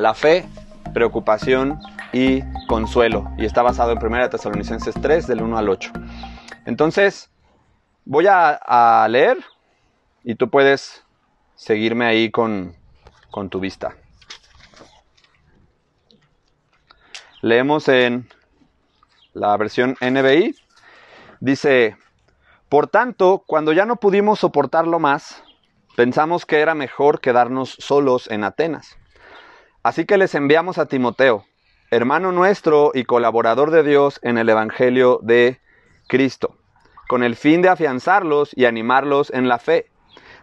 la fe, preocupación y consuelo. Y está basado en 1 Tesalonicenses 3, del 1 al 8. Entonces, voy a, leer y tú puedes seguirme ahí con, con tu vista. Leemos en la versión NBI. Dice, por tanto, cuando ya no pudimos soportarlo más, pensamos que era mejor quedarnos solos en Atenas. Así que les enviamos a Timoteo, hermano nuestro y colaborador de Dios en el Evangelio de Cristo, con el fin de afianzarlos y animarlos en la fe,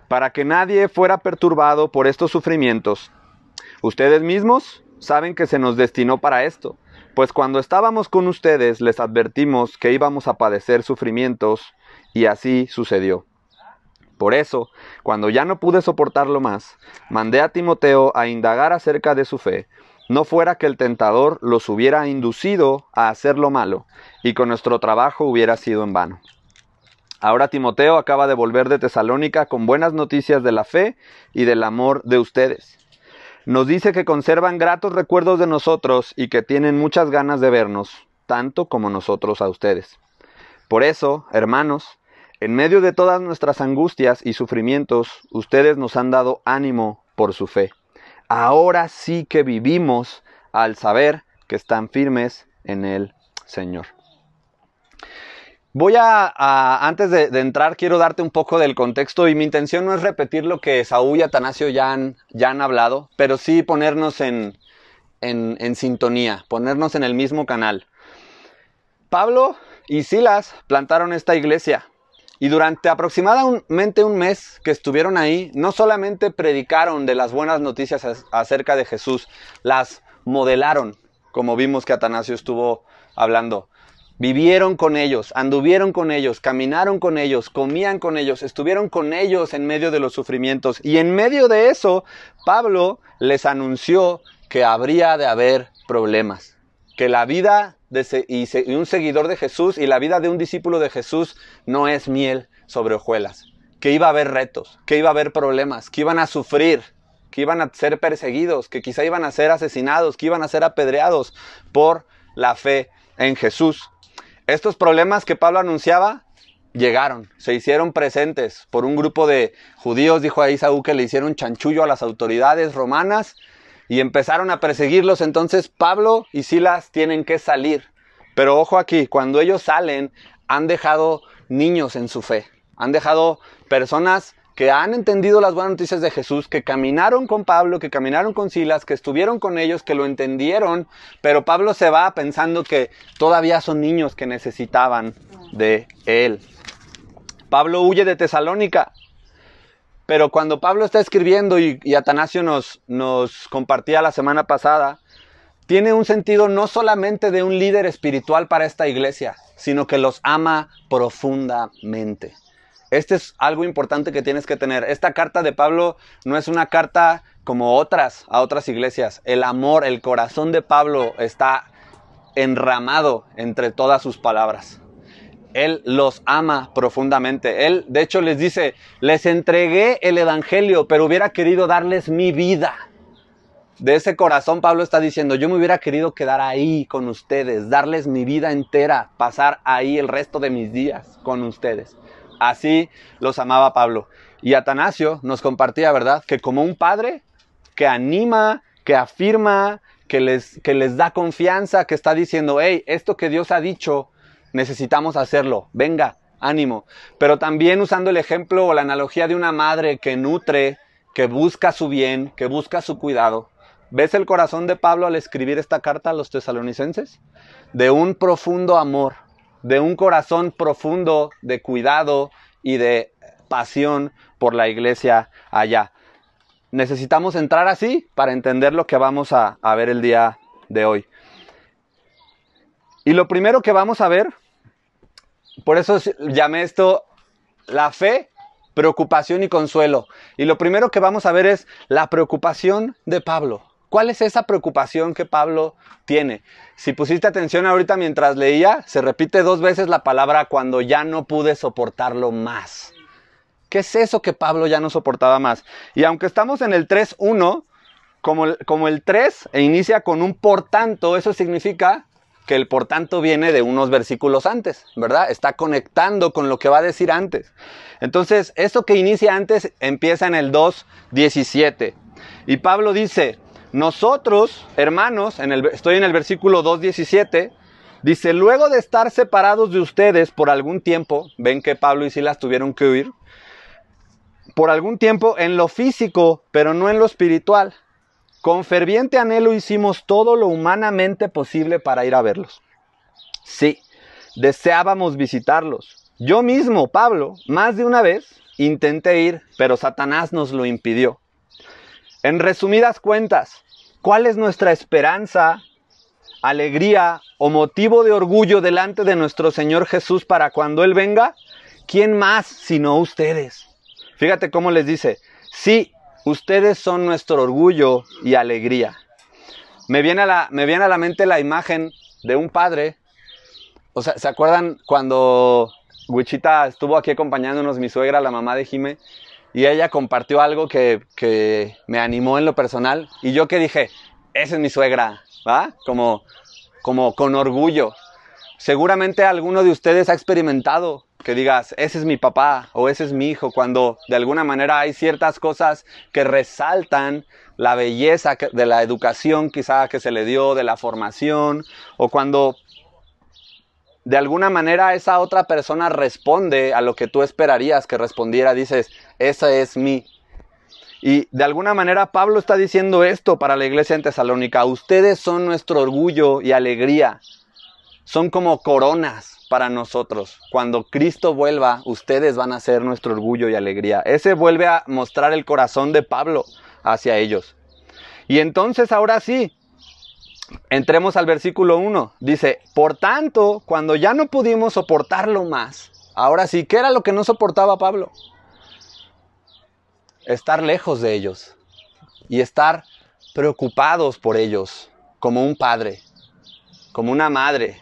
para que nadie fuera perturbado por estos sufrimientos. Ustedes mismos saben que se nos destinó para esto, pues cuando estábamos con ustedes les advertimos que íbamos a padecer sufrimientos, y así sucedió. Por eso, cuando ya no pude soportarlo más, mandé a Timoteo a indagar acerca de su fe, no fuera que el tentador los hubiera inducido a hacer lo malo, y con nuestro trabajo hubiera sido en vano. Ahora Timoteo acaba de volver de Tesalónica con buenas noticias de la fe y del amor de ustedes. Nos dice que conservan gratos recuerdos de nosotros y que tienen muchas ganas de vernos, tanto como nosotros a ustedes. Por eso, hermanos, en medio de todas nuestras angustias y sufrimientos, ustedes nos han dado ánimo por su fe. Ahora sí que vivimos al saber que están firmes en el Señor. Voy a, antes de, entrar, quiero darte un poco del contexto y mi intención no es repetir lo que Saúl y Atanasio ya han, ya han hablado, pero sí ponernos en, en, en sintonía, ponernos en el mismo canal. Pablo y Silas plantaron esta iglesia, y durante aproximadamente un mes que estuvieron ahí, no solamente predicaron de las buenas noticias acerca de Jesús, las modelaron, como vimos que Atanasio estuvo hablando. Vivieron con ellos, anduvieron con ellos, caminaron con ellos, comían con ellos, estuvieron con ellos en medio de los sufrimientos. Y en medio de eso, Pablo les anunció que habría de haber problemas, que la vida y, un seguidor de Jesús y la vida de un discípulo de Jesús no es miel sobre hojuelas. Que iba a haber retos, que iba a haber problemas, que iban a sufrir, que iban a ser perseguidos, que quizá iban a ser asesinados, que iban a ser apedreados por la fe en Jesús. Estos problemas que Pablo anunciaba llegaron, se hicieron presentes por un grupo de judíos, dijo ahí Saúl que le hicieron chanchullo a las autoridades romanas y empezaron a perseguirlos. Entonces Pablo y Silas tienen que salir. Pero ojo aquí, cuando ellos salen, han dejado niños en su fe. Han dejado personas que han entendido las buenas noticias de Jesús, que caminaron con Pablo, que caminaron con Silas, que estuvieron con ellos, que lo entendieron, pero Pablo se va pensando que todavía son niños que necesitaban de él. Pablo huye de Tesalónica, pero cuando Pablo está escribiendo y, Atanasio nos, nos compartía la semana pasada, tiene un sentido no solamente de un líder espiritual para esta iglesia, sino que los ama profundamente. Este es algo importante que tienes que tener. Esta carta de Pablo no es una carta como otras a otras iglesias. El amor, el corazón de Pablo está enramado entre todas sus palabras. Él los ama profundamente. Él, de hecho, les dice, les entregué el Evangelio, pero hubiera querido darles mi vida. De ese corazón Pablo está diciendo, yo me hubiera querido quedar ahí con ustedes, darles mi vida entera, pasar ahí el resto de mis días con ustedes. Así los amaba Pablo. Y Atanasio nos compartía, ¿verdad? Que como un padre que anima, que afirma, que les, que les da confianza, que está diciendo, hey, esto que Dios ha dicho, necesitamos hacerlo, venga, ánimo. Pero también usando el ejemplo o la analogía de una madre que nutre, que busca su bien, que busca su cuidado. ¿Ves el corazón de Pablo al escribir esta carta a los tesalonicenses? De un profundo amor, de un corazón profundo de cuidado y de pasión por la iglesia allá. Necesitamos entrar así para entender lo que vamos a, a ver el día de hoy. Y lo primero que vamos a ver por eso llamé esto la fe, preocupación y consuelo. Y lo primero que vamos a ver es la preocupación de Pablo. ¿Cuál es esa preocupación que Pablo tiene? Si pusiste atención ahorita mientras leía, se repite dos veces la palabra cuando ya no pude soportarlo más. ¿Qué es eso que Pablo ya no soportaba más? Y aunque estamos en el 3.1, como, como el 3 e inicia con un por tanto, eso significa que el por tanto viene de unos versículos antes, ¿verdad? Está conectando con lo que va a decir antes. Entonces, esto que inicia antes empieza en el 2.17. Y Pablo dice, nosotros, hermanos, estoy en el versículo 2.17, dice, luego de estar separados de ustedes por algún tiempo, ven que Pablo y Silas tuvieron que huir, por algún tiempo en lo físico, pero no en lo espiritual. Con ferviente anhelo hicimos todo lo humanamente posible para ir a verlos. Sí, deseábamos visitarlos. Yo mismo, Pablo, más de una vez intenté ir, pero Satanás nos lo impidió. En resumidas cuentas, ¿cuál es nuestra esperanza, alegría o motivo de orgullo delante de nuestro Señor Jesús para cuando Él venga? ¿Quién más sino ustedes? Fíjate cómo les dice, sí, ustedes son nuestro orgullo y alegría. Me viene a la, me viene a la mente la imagen de un padre. O sea, ¿se acuerdan cuando Wichita estuvo aquí acompañándonos, mi suegra, la mamá de Jime? Y ella compartió algo que, que me animó en lo personal. Y yo que dije, esa es mi suegra, ¿va? Como, como con orgullo. Seguramente alguno de ustedes ha experimentado que digas, ese es mi papá o ese es mi hijo, cuando de alguna manera hay ciertas cosas que resaltan la belleza de la educación quizá que se le dio, de la formación, o cuando de alguna manera esa otra persona responde a lo que tú esperarías que respondiera, dices, esa es mi. Y de alguna manera Pablo está diciendo esto para la iglesia en Tesalónica, ustedes son nuestro orgullo y alegría, son como coronas para nosotros. Cuando Cristo vuelva, ustedes van a ser nuestro orgullo y alegría. Ese vuelve a mostrar el corazón de Pablo hacia ellos. Y entonces ahora sí, entremos al versículo 1. Dice, por tanto, cuando ya no pudimos soportarlo más, ahora sí, ¿qué era lo que no soportaba Pablo? Estar lejos de ellos y estar preocupados por ellos, como un padre, como una madre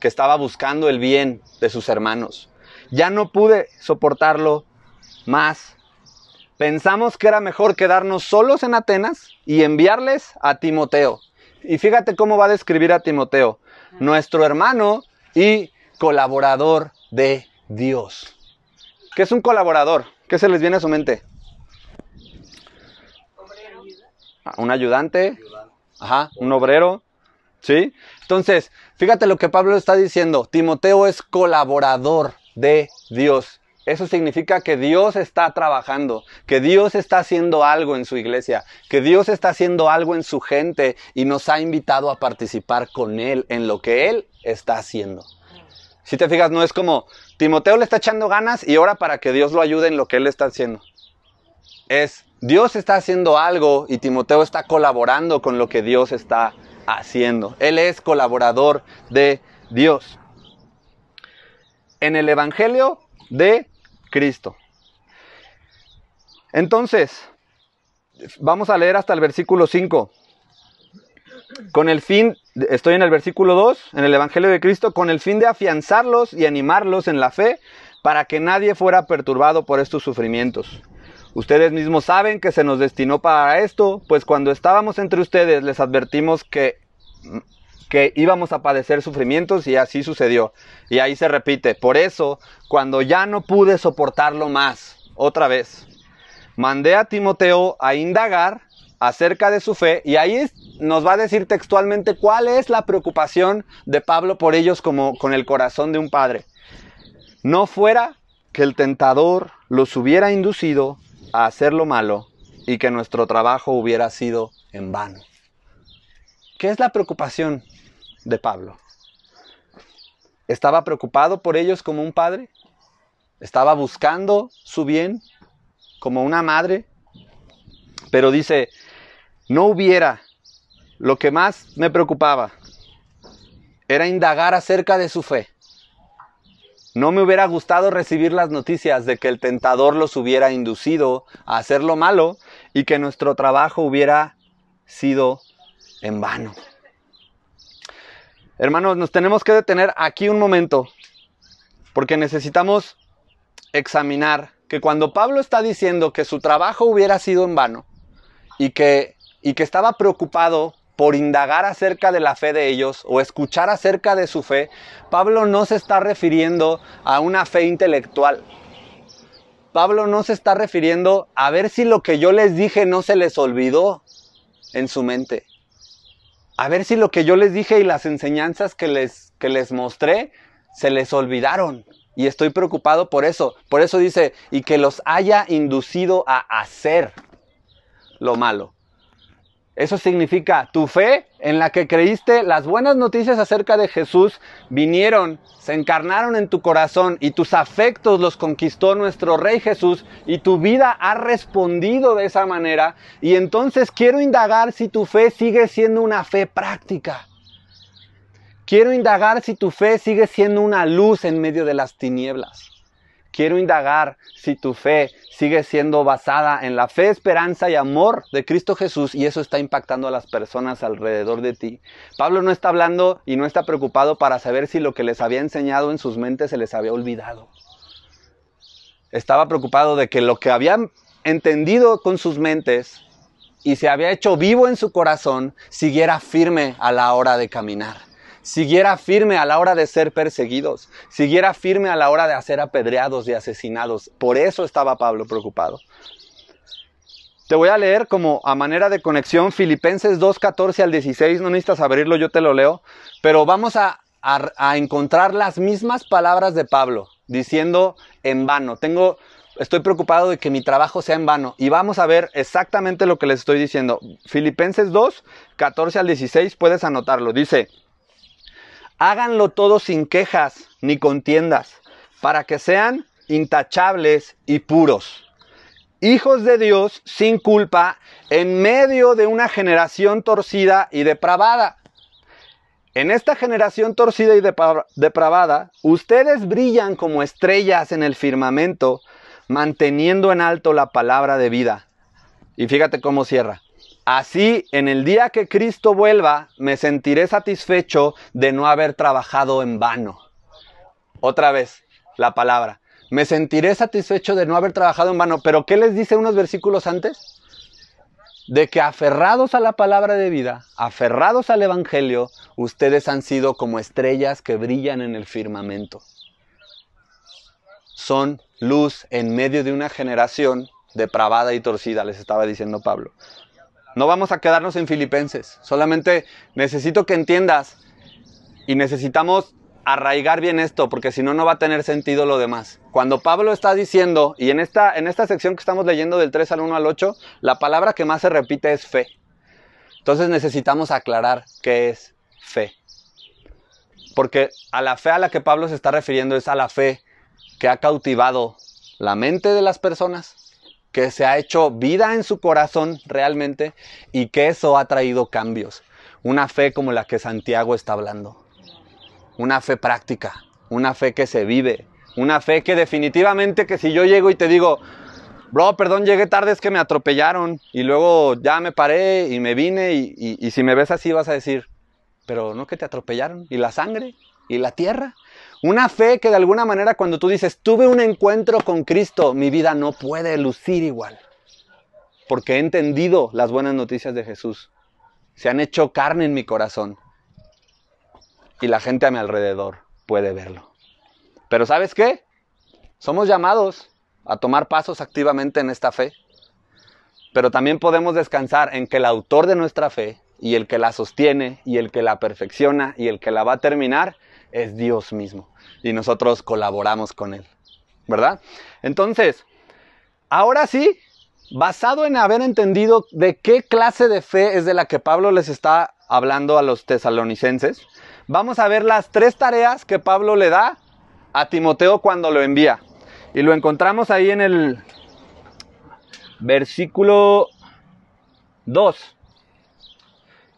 que estaba buscando el bien de sus hermanos. Ya no pude soportarlo más. Pensamos que era mejor quedarnos solos en Atenas y enviarles a Timoteo. Y fíjate cómo va a describir a Timoteo, nuestro hermano y colaborador de Dios. ¿Qué es un colaborador? ¿Qué se les viene a su mente? Ah, Un ayudante, ajá, un obrero, ¿sí? Entonces, fíjate lo que Pablo está diciendo. Timoteo es colaborador de Dios. Eso significa que Dios está trabajando, que Dios está haciendo algo en su iglesia, que Dios está haciendo algo en su gente y nos ha invitado a participar con Él en lo que Él está haciendo. Si te fijas, no es como Timoteo le está echando ganas y ahora para que Dios lo ayude en lo que Él está haciendo. Es Dios está haciendo algo y Timoteo está colaborando con lo que Dios está haciendo. Él es colaborador de Dios. En el Evangelio de Cristo. Entonces, vamos a leer hasta el versículo 5. Con el fin, estoy en el versículo 2, en el Evangelio de Cristo, con el fin de afianzarlos y animarlos en la fe para que nadie fuera perturbado por estos sufrimientos. Ustedes mismos saben que se nos destinó para esto, pues cuando estábamos entre ustedes les advertimos que, que íbamos a padecer sufrimientos y así sucedió. Y ahí se repite, por eso, cuando ya no pude soportarlo más, otra vez, mandé a Timoteo a indagar acerca de su fe y ahí nos va a decir textualmente cuál es la preocupación de Pablo por ellos como con el corazón de un padre. No fuera que el tentador los hubiera inducido a hacer lo malo y que nuestro trabajo hubiera sido en vano. ¿Qué es la preocupación de Pablo? ¿Estaba preocupado por ellos como un padre? ¿Estaba buscando su bien como una madre? Pero dice, no hubiera, lo que más me preocupaba era indagar acerca de su fe. No me hubiera gustado recibir las noticias de que el tentador los hubiera inducido a hacer lo malo y que nuestro trabajo hubiera sido en vano. Hermanos, nos tenemos que detener aquí un momento porque necesitamos examinar que cuando Pablo está diciendo que su trabajo hubiera sido en vano y que y que estaba preocupado por indagar acerca de la fe de ellos o escuchar acerca de su fe, Pablo no se está refiriendo a una fe intelectual. Pablo no se está refiriendo a ver si lo que yo les dije no se les olvidó en su mente. A ver si lo que yo les dije y las enseñanzas que les, que les mostré se les olvidaron. Y estoy preocupado por eso. Por eso dice, y que los haya inducido a hacer lo malo. Eso significa tu fe en la que creíste, las buenas noticias acerca de Jesús vinieron, se encarnaron en tu corazón y tus afectos los conquistó nuestro Rey Jesús y tu vida ha respondido de esa manera. Y entonces quiero indagar si tu fe sigue siendo una fe práctica. Quiero indagar si tu fe sigue siendo una luz en medio de las tinieblas. Quiero indagar si tu fe sigue siendo basada en la fe, esperanza y amor de Cristo Jesús y eso está impactando a las personas alrededor de ti. Pablo no está hablando y no está preocupado para saber si lo que les había enseñado en sus mentes se les había olvidado. Estaba preocupado de que lo que habían entendido con sus mentes y se había hecho vivo en su corazón siguiera firme a la hora de caminar siguiera firme a la hora de ser perseguidos, siguiera firme a la hora de ser apedreados y asesinados. Por eso estaba Pablo preocupado. Te voy a leer como a manera de conexión Filipenses 2, 14 al 16, no necesitas abrirlo, yo te lo leo, pero vamos a, a encontrar las mismas palabras de Pablo, diciendo en vano. Tengo, estoy preocupado de que mi trabajo sea en vano. Y vamos a ver exactamente lo que les estoy diciendo. Filipenses 2, 14 al 16, puedes anotarlo. Dice, Háganlo todo sin quejas ni contiendas, para que sean intachables y puros. Hijos de Dios sin culpa en medio de una generación torcida y depravada. En esta generación torcida y depravada, ustedes brillan como estrellas en el firmamento, manteniendo en alto la palabra de vida. Y fíjate cómo cierra. Así, en el día que Cristo vuelva, me sentiré satisfecho de no haber trabajado en vano. Otra vez, la palabra. Me sentiré satisfecho de no haber trabajado en vano. Pero ¿qué les dice unos versículos antes? De que aferrados a la palabra de vida, aferrados al Evangelio, ustedes han sido como estrellas que brillan en el firmamento. Son luz en medio de una generación depravada y torcida, les estaba diciendo Pablo. No vamos a quedarnos en Filipenses. Solamente necesito que entiendas y necesitamos arraigar bien esto, porque si no, no va a tener sentido lo demás. Cuando Pablo está diciendo, y en esta, en esta sección que estamos leyendo del 3 al 1 al 8, la palabra que más se repite es fe. Entonces necesitamos aclarar qué es fe. Porque a la fe a la que Pablo se está refiriendo es a la fe que ha cautivado la mente de las personas, que se ha hecho vida en su corazón realmente y que eso ha traído cambios. Una fe como la que Santiago está hablando. Una fe práctica, una fe que se vive, una fe que definitivamente que si yo llego y te digo, bro, perdón, llegué tarde, es que me atropellaron y luego ya me paré y me vine y, y si me ves así vas a decir, pero no que te atropellaron y la sangre y la tierra una fe que de alguna manera cuando tú dices, tuve un encuentro con Cristo, mi vida no puede lucir igual. Porque he entendido las buenas noticias de Jesús. Se han hecho carne en mi corazón. Y la gente a mi alrededor puede verlo. Pero ¿sabes qué? Somos llamados a tomar pasos activamente en esta fe. Pero también podemos descansar en que el autor de nuestra fe y el que la sostiene y el que la perfecciona y el que la va a terminar es Dios mismo y nosotros colaboramos con Él. ¿Verdad? Entonces, ahora sí, basado en haber entendido de qué clase de fe es de la que Pablo les está hablando a los tesalonicenses, vamos a ver las tres tareas que Pablo le da a Timoteo cuando lo envía. Y lo encontramos ahí en el versículo 2.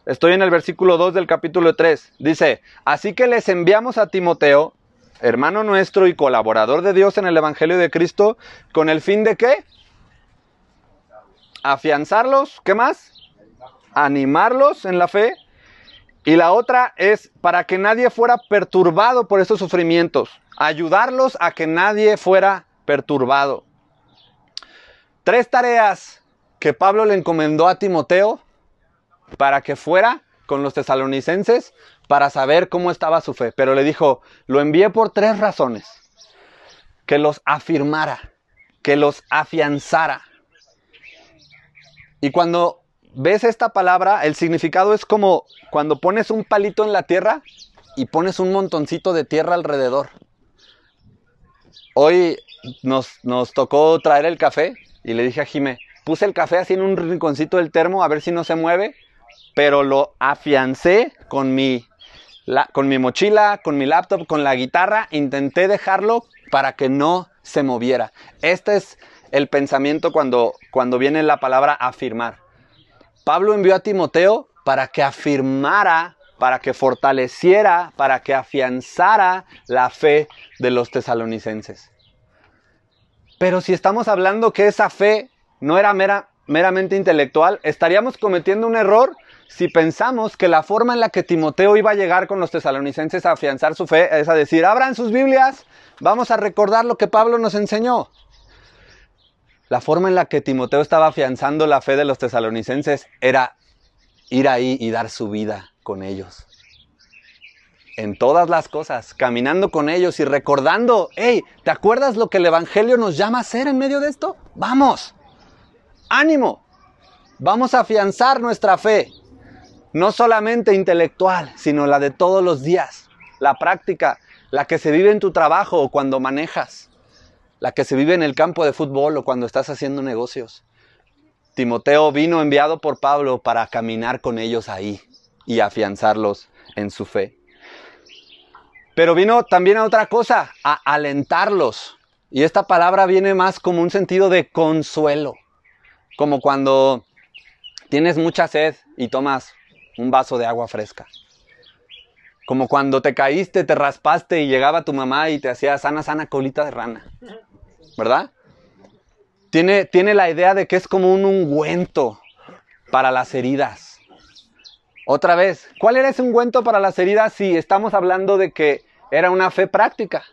Estoy en el versículo 2 del capítulo 3. Dice, así que les enviamos a Timoteo, hermano nuestro y colaborador de Dios en el Evangelio de Cristo, con el fin de qué? Afianzarlos, ¿qué más? Animarlos en la fe. Y la otra es para que nadie fuera perturbado por estos sufrimientos, ayudarlos a que nadie fuera perturbado. Tres tareas que Pablo le encomendó a Timoteo para que fuera con los tesalonicenses para saber cómo estaba su fe. Pero le dijo, lo envié por tres razones. Que los afirmara, que los afianzara. Y cuando ves esta palabra, el significado es como cuando pones un palito en la tierra y pones un montoncito de tierra alrededor. Hoy nos, nos tocó traer el café y le dije a Jime, puse el café así en un rinconcito del termo a ver si no se mueve, pero lo afiancé con mi, con mi mochila, con mi laptop, con la guitarra, intenté dejarlo para que no se moviera. Este es el pensamiento cuando, cuando viene la palabra afirmar. Pablo envió a Timoteo para que afirmara, para que fortaleciera, para que afianzara la fe de los tesalonicenses. Pero si estamos hablando que esa fe no era mera, meramente intelectual, estaríamos cometiendo un error si pensamos que la forma en la que Timoteo iba a llegar con los tesalonicenses a afianzar su fe es a decir, abran sus Biblias, vamos a recordar lo que Pablo nos enseñó. La forma en la que Timoteo estaba afianzando la fe de los tesalonicenses era ir ahí y dar su vida con ellos. En todas las cosas, caminando con ellos y recordando, hey, ¿te acuerdas lo que el Evangelio nos llama a hacer en medio de esto? Vamos, ánimo, vamos a afianzar nuestra fe, no solamente intelectual, sino la de todos los días, la práctica, la que se vive en tu trabajo o cuando manejas la que se vive en el campo de fútbol o cuando estás haciendo negocios. Timoteo vino enviado por Pablo para caminar con ellos ahí y afianzarlos en su fe. Pero vino también a otra cosa, a alentarlos. Y esta palabra viene más como un sentido de consuelo, como cuando tienes mucha sed y tomas un vaso de agua fresca. Como cuando te caíste, te raspaste y llegaba tu mamá y te hacía sana, sana colita de rana. ¿verdad? Tiene, tiene la idea de que es como un ungüento para las heridas. Otra vez, ¿cuál era ese ungüento para las heridas si estamos hablando de que era una fe práctica?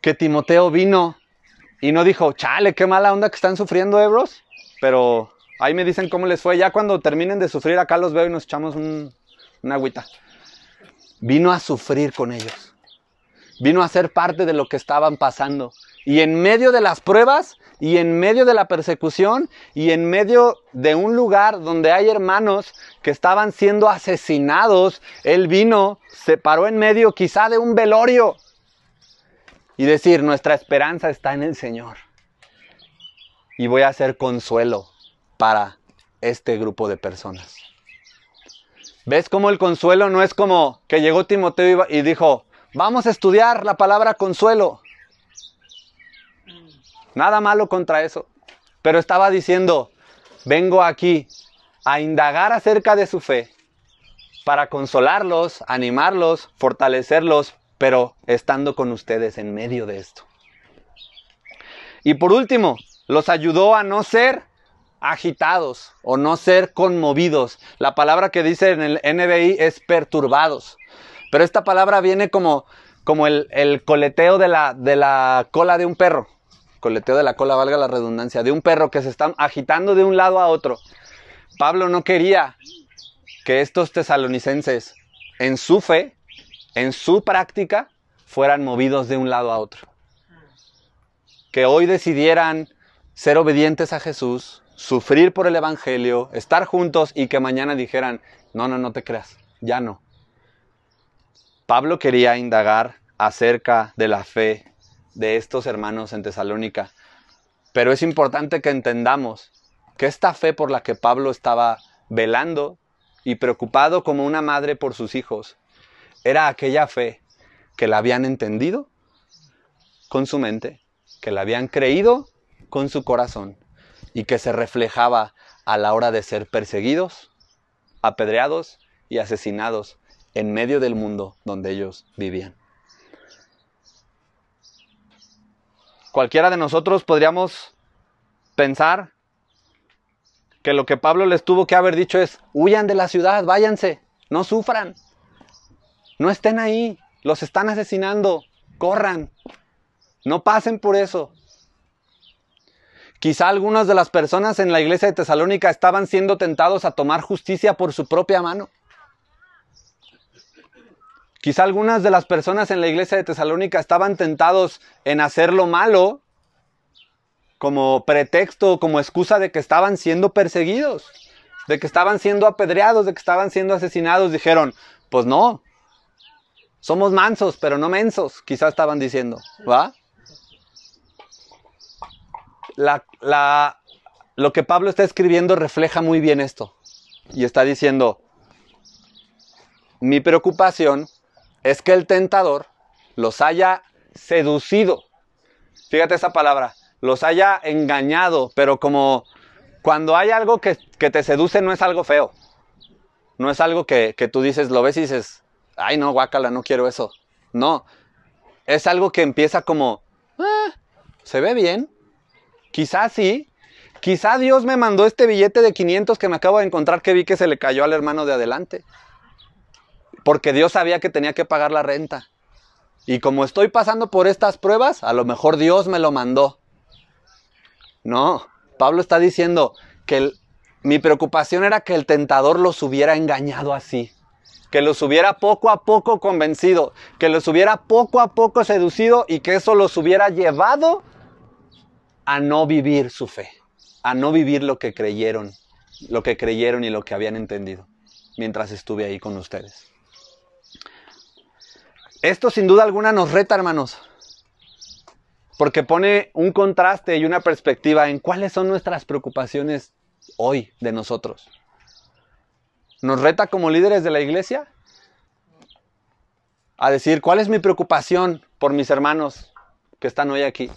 Que Timoteo vino y no dijo, chale, qué mala onda que están sufriendo hebros, pero ahí me dicen cómo les fue. Ya cuando terminen de sufrir, acá los veo y nos echamos un, una agüita. Vino a sufrir con ellos vino a ser parte de lo que estaban pasando. Y en medio de las pruebas, y en medio de la persecución, y en medio de un lugar donde hay hermanos que estaban siendo asesinados, Él vino, se paró en medio quizá de un velorio y decir, nuestra esperanza está en el Señor. Y voy a hacer consuelo para este grupo de personas. ¿Ves cómo el consuelo no es como que llegó Timoteo y dijo, Vamos a estudiar la palabra consuelo. Nada malo contra eso. Pero estaba diciendo, vengo aquí a indagar acerca de su fe, para consolarlos, animarlos, fortalecerlos, pero estando con ustedes en medio de esto. Y por último, los ayudó a no ser agitados o no ser conmovidos. La palabra que dice en el NBI es perturbados. Pero esta palabra viene como, como el, coleteo de la, de la cola de un perro. Coleteo de la cola, valga la redundancia, de un perro que se está agitando de un lado a otro. Pablo no quería que estos tesalonicenses, en su fe, en su práctica, fueran movidos de un lado a otro. Que hoy decidieran ser obedientes a Jesús, sufrir por el Evangelio, estar juntos y que mañana dijeran, no, no, no te creas, ya no. Pablo quería indagar acerca de la fe de estos hermanos en Tesalónica, pero es importante que entendamos que esta fe por la que Pablo estaba velando y preocupado como una madre por sus hijos, era aquella fe que la habían entendido con su mente, que la habían creído con su corazón y que se reflejaba a la hora de ser perseguidos, apedreados y asesinados en medio del mundo donde ellos vivían. Cualquiera de nosotros podríamos pensar que lo que Pablo les tuvo que haber dicho es, huyan de la ciudad, váyanse, no sufran, no estén ahí, los están asesinando, corran, no pasen por eso. Quizá algunas de las personas en la iglesia de Tesalónica estaban siendo tentados a tomar justicia por su propia mano. Quizá algunas de las personas en la iglesia de Tesalónica estaban tentados en hacer lo malo como pretexto, como excusa de que estaban siendo perseguidos, de que estaban siendo apedreados, de que estaban siendo asesinados. Dijeron, pues no, somos mansos, pero no mensos, quizá estaban diciendo, ¿va? Lo que Pablo está escribiendo refleja muy bien esto. Y está diciendo, mi preocupación es que el tentador los haya seducido. Fíjate esa palabra, los haya engañado, pero como cuando hay algo que, te seduce no es algo feo. No es algo que, que, tú dices, lo ves y dices, ay no, guácala, no quiero eso. No, es algo que empieza como, ah, se ve bien. Quizás sí. Quizá Dios me mandó este billete de 500 que me acabo de encontrar que vi que se le cayó al hermano de adelante porque Dios sabía que tenía que pagar la renta. Y como estoy pasando por estas pruebas, a lo mejor Dios me lo mandó. No, Pablo está diciendo que mi preocupación era que el tentador los hubiera engañado así, que los hubiera poco a poco convencido, que los hubiera poco a poco seducido y que eso los hubiera llevado a no vivir su fe, a no vivir lo que creyeron, lo que creyeron y lo que habían entendido mientras estuve ahí con ustedes. Esto sin duda alguna nos reta, hermanos, porque pone un contraste y una perspectiva en cuáles son nuestras preocupaciones hoy de nosotros. Nos reta como líderes de la iglesia a decir, ¿cuál es mi preocupación por mis hermanos que están hoy aquí?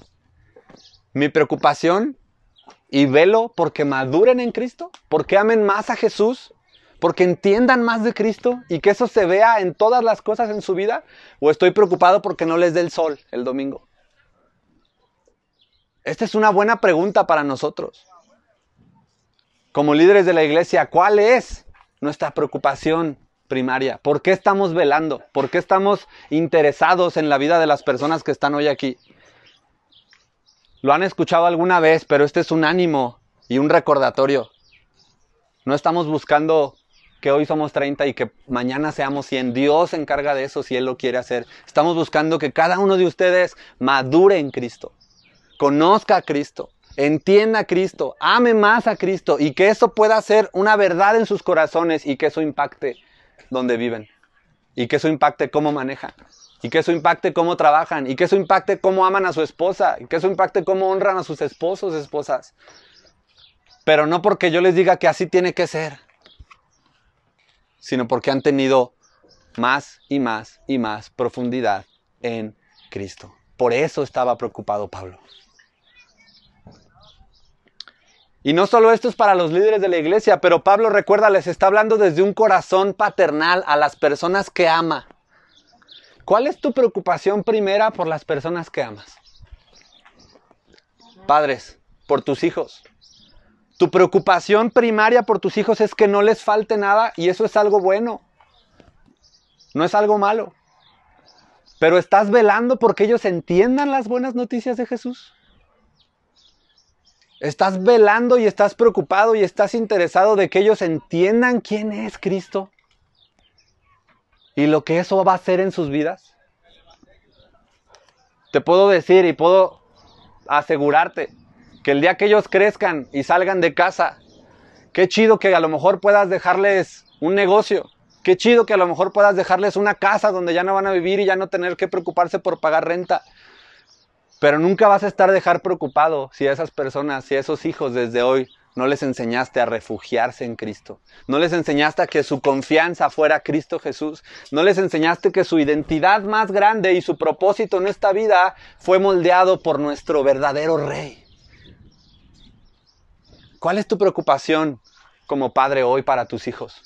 Mi preocupación y velo porque maduren en Cristo, porque amen más a Jesús porque entiendan más de Cristo y que eso se vea en todas las cosas en su vida? ¿O estoy preocupado porque no les dé el sol el domingo? Esta es una buena pregunta para nosotros. Como líderes de la iglesia, ¿cuál es nuestra preocupación primaria? ¿Por qué estamos velando? ¿Por qué estamos interesados en la vida de las personas que están hoy aquí? Lo han escuchado alguna vez, pero este es un ánimo y un recordatorio. No estamos buscando que hoy somos 30 y que mañana seamos 100. Dios se encarga de eso si Él lo quiere hacer. Estamos buscando que cada uno de ustedes madure en Cristo, conozca a Cristo, entienda a Cristo, ame más a Cristo y que eso pueda ser una verdad en sus corazones y que eso impacte donde viven y que eso impacte cómo manejan y que eso impacte cómo trabajan y que eso impacte cómo aman a su esposa y que eso impacte cómo honran a sus esposos, esposas. Pero no porque yo les diga que así tiene que ser sino porque han tenido más y más y más profundidad en Cristo. Por eso estaba preocupado Pablo. Y no solo esto es para los líderes de la iglesia, pero Pablo recuerda, les está hablando desde un corazón paternal a las personas que ama. ¿Cuál es tu preocupación primera por las personas que amas? Padres, por tus hijos. Tu preocupación primaria por tus hijos es que no les falte nada y eso es algo bueno. No es algo malo. Pero estás velando porque ellos entiendan las buenas noticias de Jesús. Estás velando y estás preocupado y estás interesado de que ellos entiendan quién es Cristo y lo que eso va a hacer en sus vidas. Te puedo decir y puedo asegurarte que el día que ellos crezcan y salgan de casa, qué chido que a lo mejor puedas dejarles un negocio, qué chido que a lo mejor puedas dejarles una casa donde ya no van a vivir y ya no tener que preocuparse por pagar renta. Pero nunca vas a estar dejar preocupado si esas personas, si esos hijos desde hoy no les enseñaste a refugiarse en Cristo. No les enseñaste a que su confianza fuera Cristo Jesús. No les enseñaste que su identidad más grande y su propósito en esta vida fue moldeado por nuestro verdadero Rey. ¿Cuál es tu preocupación como padre hoy para tus hijos?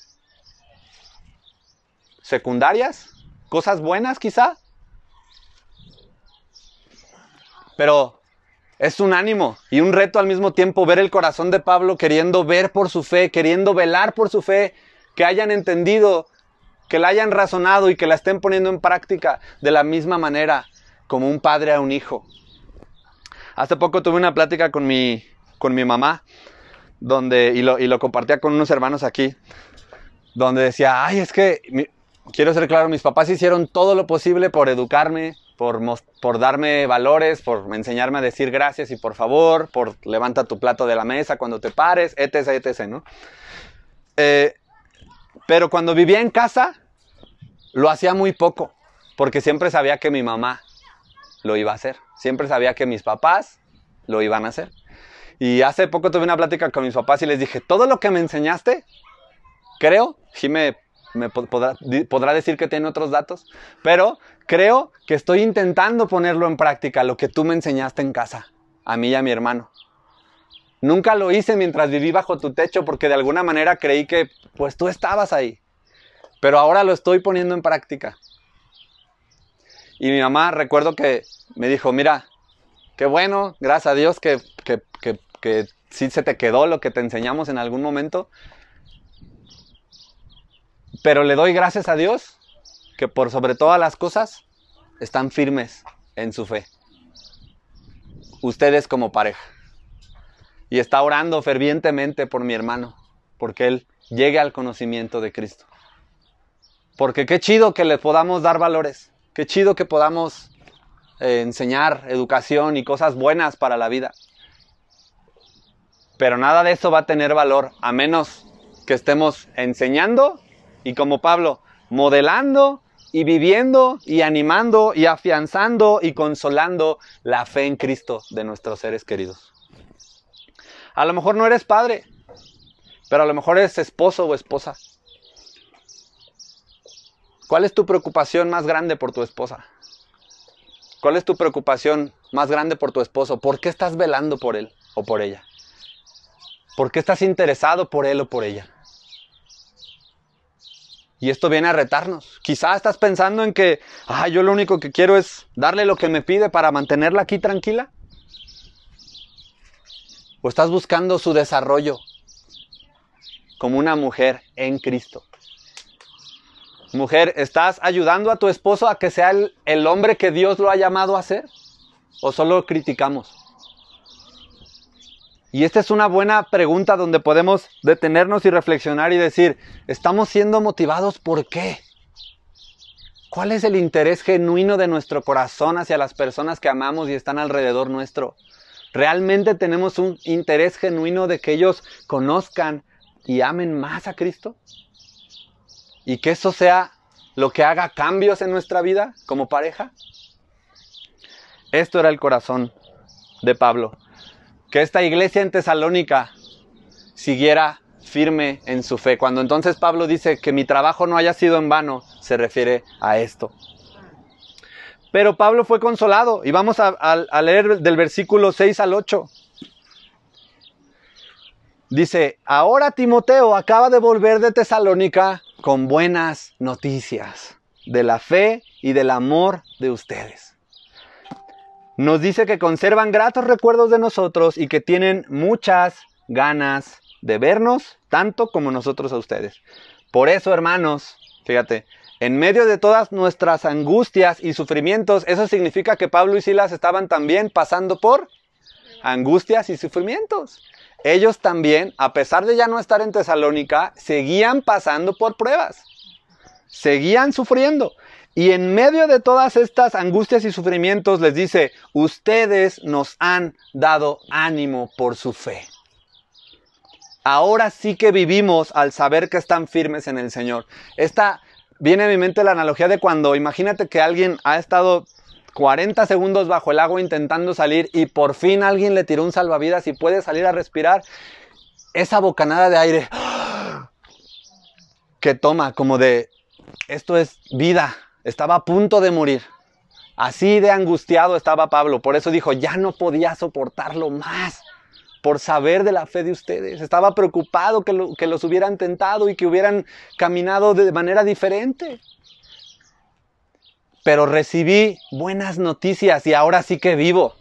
¿Secundarias? ¿Cosas buenas quizá? Pero es un ánimo y un reto al mismo tiempo ver el corazón de Pablo queriendo ver por su fe, queriendo velar por su fe, que hayan entendido, que la hayan razonado y que la estén poniendo en práctica de la misma manera como un padre a un hijo. Hace poco tuve una plática con mi con mi mamá, donde, y lo, y lo compartía con unos hermanos aquí, donde decía, ay, es que, quiero ser claro, mis papás hicieron todo lo posible por educarme, por, darme valores, por enseñarme a decir gracias y por favor, por levanta tu plato de la mesa cuando te pares, etc., etc., ¿no? Eh, pero cuando vivía en casa, lo hacía muy poco, porque siempre sabía que mi mamá lo iba a hacer. Siempre sabía que mis papás lo iban a hacer. Y hace poco tuve una plática con mis papás y les dije, todo lo que me enseñaste, creo, me podrá, podrá, decir que tiene otros datos, pero creo que estoy intentando ponerlo en práctica, lo que tú me enseñaste en casa, a mí y a mi hermano. Nunca lo hice mientras viví bajo tu techo porque de alguna manera creí que pues tú estabas ahí. Pero ahora lo estoy poniendo en práctica. Y mi mamá recuerdo que me dijo, mira, qué bueno, gracias a Dios que, que, que, que sí se te quedó lo que te enseñamos en algún momento. Pero le doy gracias a Dios que por sobre todas las cosas están firmes en su fe. Ustedes como pareja. Y está orando fervientemente por mi hermano, porque él llegue al conocimiento de Cristo. Porque qué chido que le podamos dar valores, qué chido que podamos eh, enseñar educación y cosas buenas para la vida. Pero nada de eso va a tener valor a menos que estemos enseñando y como Pablo, modelando y viviendo y animando y afianzando y consolando la fe en Cristo de nuestros seres queridos. A lo mejor no eres padre, pero a lo mejor eres esposo o esposa. ¿Cuál es tu preocupación más grande por tu esposa? ¿Cuál es tu preocupación más grande por tu esposo? ¿Por qué estás velando por él o por ella? ¿Por qué estás interesado por él o por ella? Y esto viene a retarnos. Quizá estás pensando en que, ah, yo lo único que quiero es darle lo que me pide para mantenerla aquí tranquila. O estás buscando su desarrollo como una mujer en Cristo. Mujer, ¿estás ayudando a tu esposo a que sea el, hombre que Dios lo ha llamado a ser? ¿O solo criticamos? Y esta es una buena pregunta donde podemos detenernos y reflexionar y decir, ¿estamos siendo motivados por qué? ¿Cuál es el interés genuino de nuestro corazón hacia las personas que amamos y están alrededor nuestro? ¿Realmente tenemos un interés genuino de que ellos conozcan y amen más a Cristo? y que eso sea lo que haga cambios en nuestra vida como pareja? Esto era el corazón de Pablo. Que esta iglesia en Tesalónica siguiera firme en su fe. Cuando entonces Pablo dice que mi trabajo no haya sido en vano, se refiere a esto. Pero Pablo fue consolado y vamos a, leer del versículo 6 al 8. Dice, ahora Timoteo acaba de volver de Tesalónica con buenas noticias de la fe y del amor de ustedes. Nos dice que conservan gratos recuerdos de nosotros y que tienen muchas ganas de vernos, tanto como nosotros a ustedes. Por eso, hermanos, fíjate, en medio de todas nuestras angustias y sufrimientos, eso significa que Pablo y Silas estaban también pasando por angustias y sufrimientos ellos también, a pesar de ya no estar en Tesalónica, seguían pasando por pruebas, seguían sufriendo. Y en medio de todas estas angustias y sufrimientos les dice, ustedes nos han dado ánimo por su fe. Ahora sí que vivimos al saber que están firmes en el Señor. Esta viene a mi mente la analogía de cuando imagínate que alguien ha estado 40 segundos bajo el agua intentando salir y por fin alguien le tiró un salvavidas y puede salir a respirar esa bocanada de aire que toma como de, esto es vida, estaba a punto de morir. Así de angustiado estaba Pablo, por eso dijo, ya no podía soportarlo más por saber de la fe de ustedes. Estaba preocupado que, los hubieran tentado y que hubieran caminado de manera diferente pero recibí buenas noticias y ahora sí que vivo.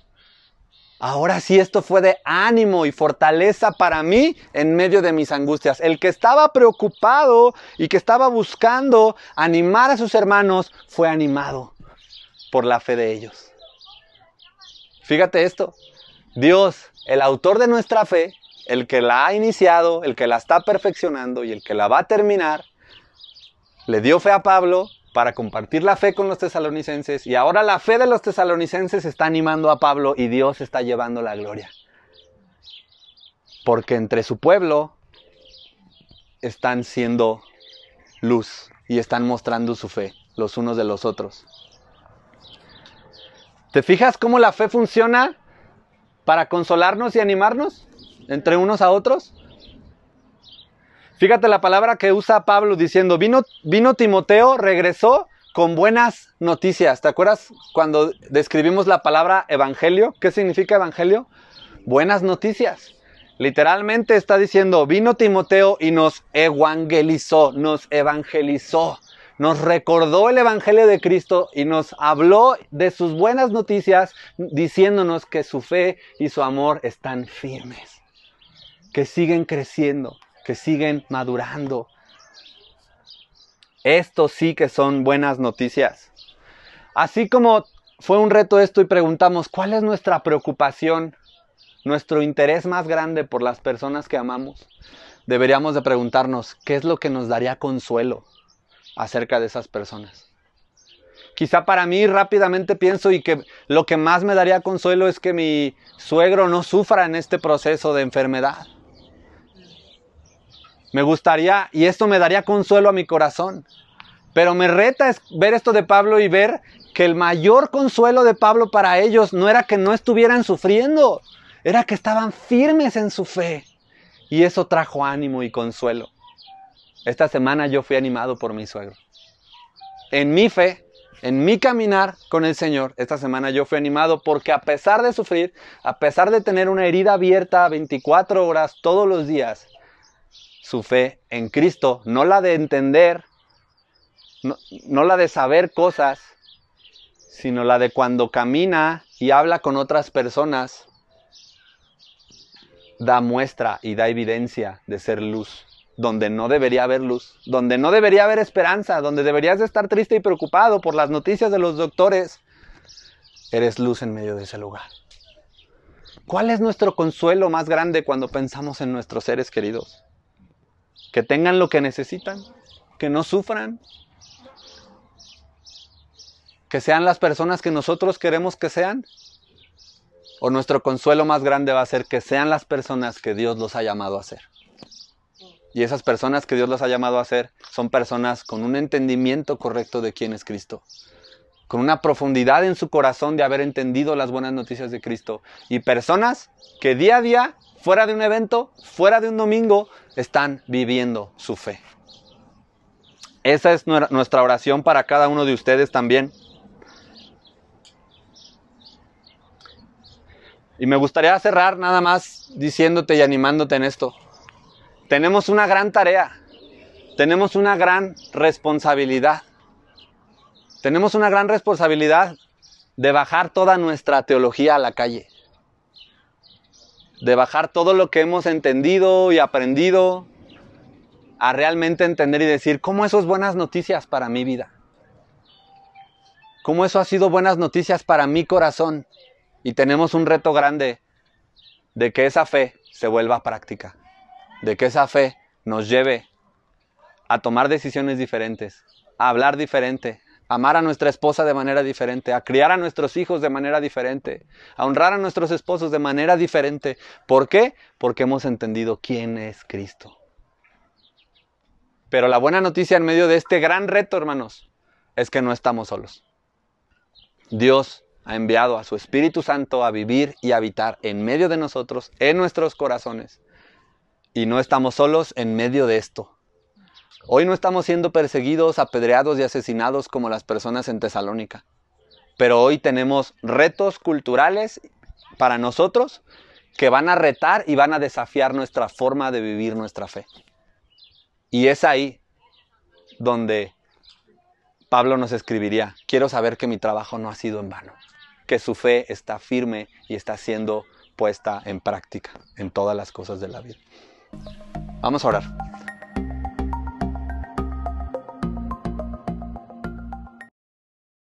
Ahora sí esto fue de ánimo y fortaleza para mí en medio de mis angustias. El que estaba preocupado y que estaba buscando animar a sus hermanos fue animado por la fe de ellos. Fíjate esto. Dios el autor de nuestra fe, el que la ha iniciado, el que la está perfeccionando y el que la va a terminar, le dio fe a Pablo para compartir la fe con los tesalonicenses y ahora la fe de los tesalonicenses está animando a Pablo y Dios está llevando la gloria. Porque entre su pueblo están siendo luz y están mostrando su fe los unos de los otros. ¿Te fijas cómo la fe funciona para consolarnos y animarnos entre unos a otros? Fíjate la palabra que usa Pablo diciendo, vino, Timoteo, regresó con buenas noticias. ¿Te acuerdas cuando describimos la palabra evangelio? ¿Qué significa evangelio? Buenas noticias. Literalmente está diciendo, vino Timoteo y nos evangelizó, nos evangelizó, nos recordó el Evangelio de Cristo y nos habló de sus buenas noticias, diciéndonos que su fe y su amor están firmes, que siguen creciendo, que siguen madurando. Esto sí que son buenas noticias. Así como fue un reto esto y preguntamos, ¿cuál es nuestra preocupación nuestro interés más grande por las personas que amamos, deberíamos de preguntarnos qué es lo que nos daría consuelo acerca de esas personas. Quizá para mí rápidamente pienso y que lo que más me daría consuelo es que mi suegro no sufra en este proceso de enfermedad. Me gustaría, y esto me daría consuelo a mi corazón. Pero me reta ver esto de Pablo y ver que el mayor consuelo de Pablo para ellos no era que no estuvieran sufriendo, era que estaban firmes en su fe. Y eso trajo ánimo y consuelo. Esta semana yo fui animado por mi suegro. En mi fe, en mi caminar con el Señor, esta semana yo fui animado porque a pesar de sufrir, a pesar de tener una herida abierta 24 horas todos los días, su fe en Cristo, no la de entender, no, la de saber cosas, sino la de cuando camina y habla con otras personas, da muestra y da evidencia de ser luz, donde no debería haber luz, donde no debería haber esperanza, donde deberías de estar triste y preocupado por las noticias de los doctores, eres luz en medio de ese lugar. ¿Cuál es nuestro consuelo más grande cuando pensamos en nuestros seres queridos? Que tengan lo que necesitan, que no sufran, que sean las personas que nosotros queremos que sean o nuestro consuelo más grande va a ser que sean las personas que Dios los ha llamado a ser. Y esas personas que Dios los ha llamado a ser son personas con un entendimiento correcto de quién es Cristo, con una profundidad en su corazón de haber entendido las buenas noticias de Cristo, y personas que día a día, fuera de un evento, fuera de un domingo, están viviendo su fe. Esa es nuestra oración para cada uno de ustedes también. Y me gustaría cerrar nada más diciéndote y animándote en esto. Tenemos una gran tarea, tenemos una gran responsabilidad. Tenemos una gran responsabilidad de bajar toda nuestra teología a la calle. De bajar todo lo que hemos entendido y aprendido a realmente entender y decir, ¿cómo eso es buenas noticias para mi vida? ¿Cómo eso ha sido buenas noticias para mi corazón? Y tenemos un reto grande de que esa fe se vuelva práctica, de que esa fe nos lleve a tomar decisiones diferentes, a hablar diferente, amar a nuestra esposa de manera diferente, a criar a nuestros hijos de manera diferente, a honrar a nuestros esposos de manera diferente. ¿Por qué? Porque hemos entendido quién es Cristo. Pero la buena noticia en medio de este gran reto, hermanos, es que no estamos solos. Dios ha enviado a su Espíritu Santo a vivir y habitar en medio de nosotros, en nuestros corazones. Y no estamos solos en medio de esto. Hoy no estamos siendo perseguidos, apedreados y asesinados como las personas en Tesalónica. Pero hoy tenemos retos culturales para nosotros que van a retar y van a desafiar nuestra forma de vivir nuestra fe. Y es ahí donde Pablo nos escribiría, quiero saber que mi trabajo no ha sido en vano que su fe está firme y está siendo puesta en práctica en todas las cosas de la vida. Vamos a orar.